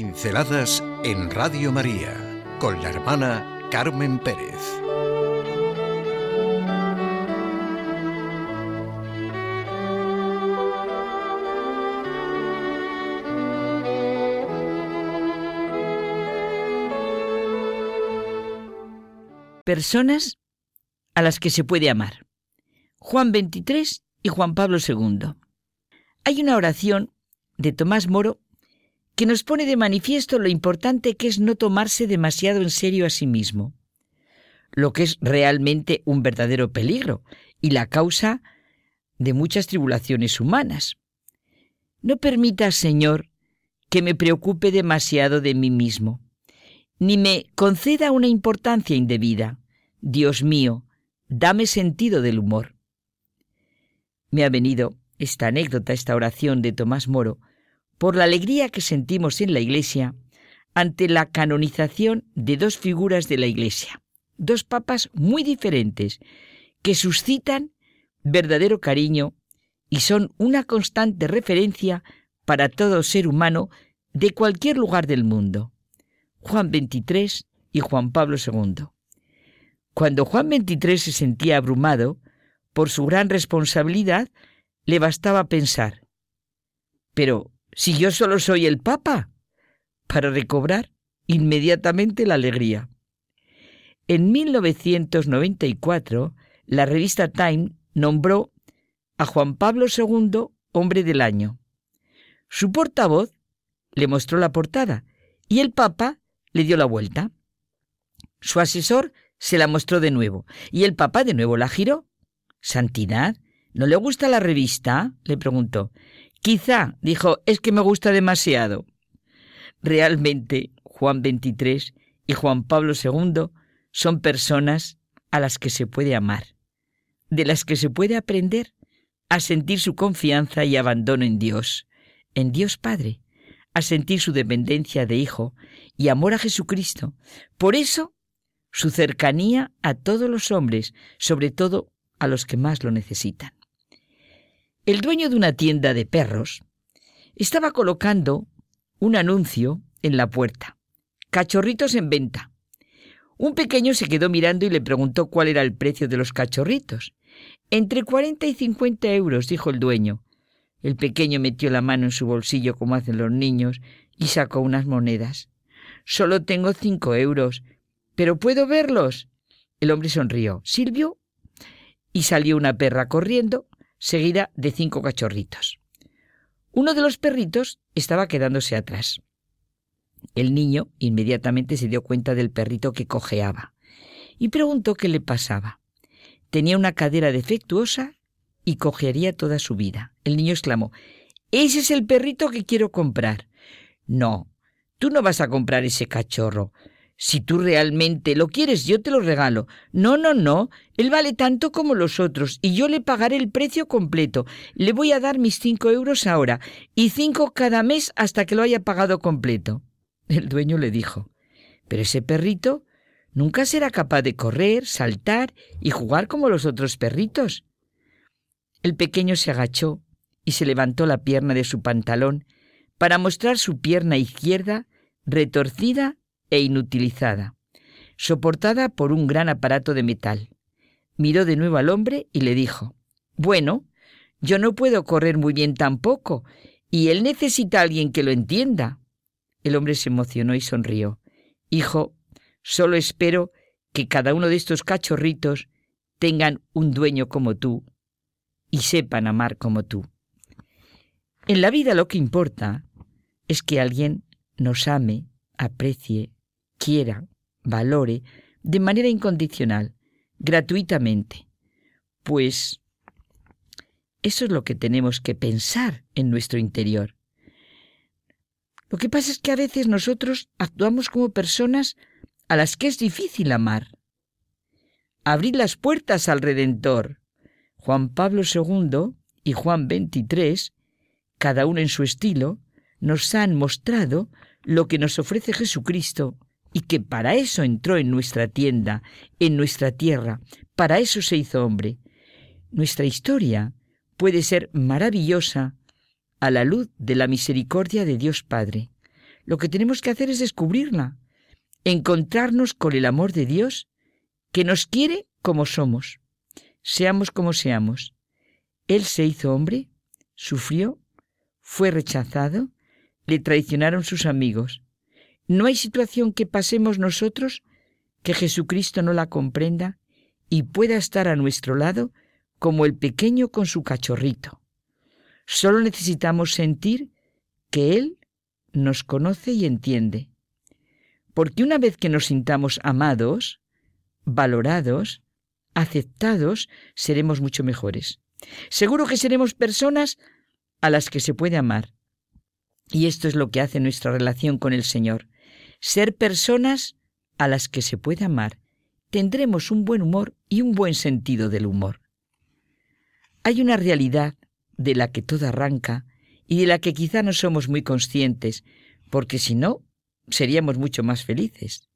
Pinceladas en Radio María con la hermana Carmen Pérez. Personas a las que se puede amar. Juan 23 y Juan Pablo II. Hay una oración de Tomás Moro que nos pone de manifiesto lo importante que es no tomarse demasiado en serio a sí mismo, lo que es realmente un verdadero peligro y la causa de muchas tribulaciones humanas. No permita, Señor, que me preocupe demasiado de mí mismo, ni me conceda una importancia indebida. Dios mío, dame sentido del humor. Me ha venido esta anécdota, esta oración de Tomás Moro, por la alegría que sentimos en la Iglesia ante la canonización de dos figuras de la Iglesia, dos papas muy diferentes, que suscitan verdadero cariño y son una constante referencia para todo ser humano de cualquier lugar del mundo. Juan XXIII y Juan Pablo II. Cuando Juan XXIII se sentía abrumado por su gran responsabilidad, le bastaba pensar, pero si yo solo soy el Papa, para recobrar inmediatamente la alegría. En 1994, la revista Time nombró a Juan Pablo II hombre del año. Su portavoz le mostró la portada y el Papa le dio la vuelta. Su asesor se la mostró de nuevo y el Papa de nuevo la giró. Santidad, ¿no le gusta la revista? le preguntó. Quizá, dijo, es que me gusta demasiado. Realmente, Juan XXIII y Juan Pablo II son personas a las que se puede amar, de las que se puede aprender a sentir su confianza y abandono en Dios, en Dios Padre, a sentir su dependencia de Hijo y amor a Jesucristo. Por eso, su cercanía a todos los hombres, sobre todo a los que más lo necesitan. El dueño de una tienda de perros estaba colocando un anuncio en la puerta. Cachorritos en venta. Un pequeño se quedó mirando y le preguntó cuál era el precio de los cachorritos. Entre cuarenta y cincuenta euros, dijo el dueño. El pequeño metió la mano en su bolsillo como hacen los niños y sacó unas monedas. Solo tengo cinco euros. ¿Pero puedo verlos? El hombre sonrió, Silvio y salió una perra corriendo seguida de cinco cachorritos. Uno de los perritos estaba quedándose atrás. El niño inmediatamente se dio cuenta del perrito que cojeaba y preguntó qué le pasaba. Tenía una cadera defectuosa y cojearía toda su vida. El niño exclamó, Ese es el perrito que quiero comprar. No, tú no vas a comprar ese cachorro. Si tú realmente lo quieres, yo te lo regalo. No, no, no. Él vale tanto como los otros y yo le pagaré el precio completo. Le voy a dar mis cinco euros ahora y cinco cada mes hasta que lo haya pagado completo. El dueño le dijo, pero ese perrito nunca será capaz de correr, saltar y jugar como los otros perritos. El pequeño se agachó y se levantó la pierna de su pantalón para mostrar su pierna izquierda retorcida e inutilizada, soportada por un gran aparato de metal. Miró de nuevo al hombre y le dijo, Bueno, yo no puedo correr muy bien tampoco, y él necesita a alguien que lo entienda. El hombre se emocionó y sonrió. Hijo, solo espero que cada uno de estos cachorritos tengan un dueño como tú y sepan amar como tú. En la vida lo que importa es que alguien nos ame, aprecie, quiera, valore, de manera incondicional, gratuitamente. Pues eso es lo que tenemos que pensar en nuestro interior. Lo que pasa es que a veces nosotros actuamos como personas a las que es difícil amar. Abrir las puertas al Redentor. Juan Pablo II y Juan XXIII, cada uno en su estilo, nos han mostrado lo que nos ofrece Jesucristo y que para eso entró en nuestra tienda, en nuestra tierra, para eso se hizo hombre. Nuestra historia puede ser maravillosa a la luz de la misericordia de Dios Padre. Lo que tenemos que hacer es descubrirla, encontrarnos con el amor de Dios que nos quiere como somos, seamos como seamos. Él se hizo hombre, sufrió, fue rechazado, le traicionaron sus amigos. No hay situación que pasemos nosotros que Jesucristo no la comprenda y pueda estar a nuestro lado como el pequeño con su cachorrito. Solo necesitamos sentir que Él nos conoce y entiende. Porque una vez que nos sintamos amados, valorados, aceptados, seremos mucho mejores. Seguro que seremos personas a las que se puede amar. Y esto es lo que hace nuestra relación con el Señor. Ser personas a las que se puede amar. Tendremos un buen humor y un buen sentido del humor. Hay una realidad de la que todo arranca y de la que quizá no somos muy conscientes, porque si no, seríamos mucho más felices.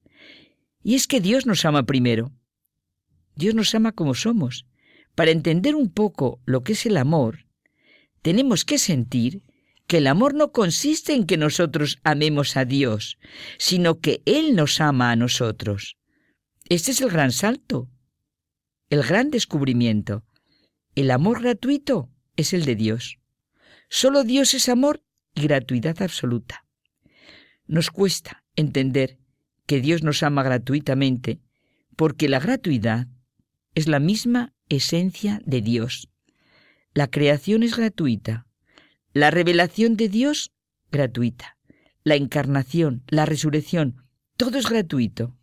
Y es que Dios nos ama primero. Dios nos ama como somos. Para entender un poco lo que es el amor, tenemos que sentir que el amor no consiste en que nosotros amemos a Dios, sino que Él nos ama a nosotros. Este es el gran salto, el gran descubrimiento. El amor gratuito es el de Dios. Solo Dios es amor y gratuidad absoluta. Nos cuesta entender que Dios nos ama gratuitamente porque la gratuidad es la misma esencia de Dios. La creación es gratuita, la revelación de Dios gratuita, la encarnación, la resurrección, todo es gratuito.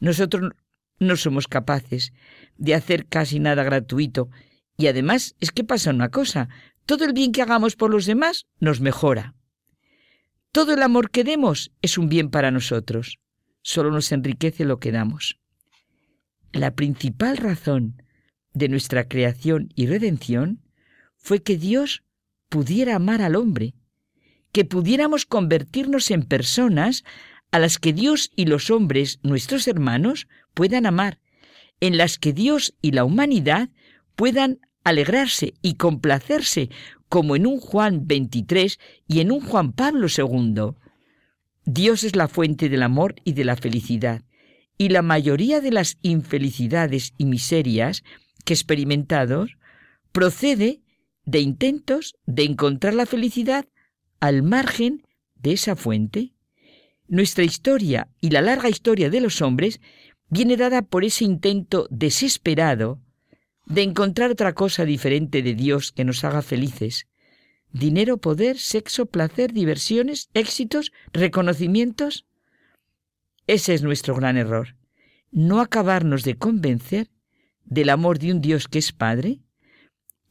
Nosotros no somos capaces de hacer casi nada gratuito y además es que pasa una cosa, todo el bien que hagamos por los demás nos mejora. Todo el amor que demos es un bien para nosotros, solo nos enriquece lo que damos. La principal razón de nuestra creación y redención fue que Dios pudiera amar al hombre, que pudiéramos convertirnos en personas a las que Dios y los hombres, nuestros hermanos, puedan amar, en las que Dios y la humanidad puedan alegrarse y complacerse, como en un Juan 23 y en un Juan Pablo II. Dios es la fuente del amor y de la felicidad, y la mayoría de las infelicidades y miserias que experimentados procede de intentos de encontrar la felicidad al margen de esa fuente. Nuestra historia y la larga historia de los hombres viene dada por ese intento desesperado de encontrar otra cosa diferente de Dios que nos haga felices. Dinero, poder, sexo, placer, diversiones, éxitos, reconocimientos. Ese es nuestro gran error. No acabarnos de convencer del amor de un Dios que es Padre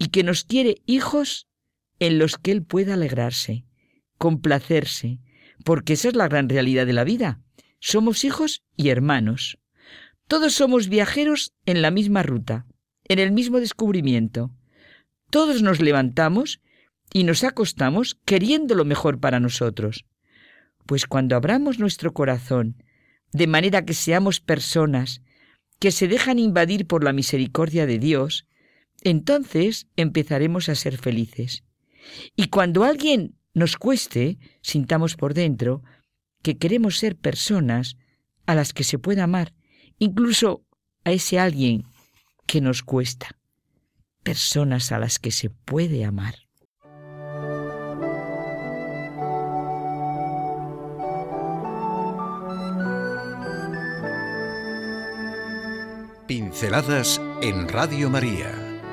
y que nos quiere hijos en los que Él pueda alegrarse, complacerse, porque esa es la gran realidad de la vida. Somos hijos y hermanos. Todos somos viajeros en la misma ruta, en el mismo descubrimiento. Todos nos levantamos y nos acostamos queriendo lo mejor para nosotros. Pues cuando abramos nuestro corazón, de manera que seamos personas que se dejan invadir por la misericordia de Dios, entonces empezaremos a ser felices. Y cuando alguien nos cueste, sintamos por dentro que queremos ser personas a las que se pueda amar, incluso a ese alguien que nos cuesta, personas a las que se puede amar. Pinceladas en Radio María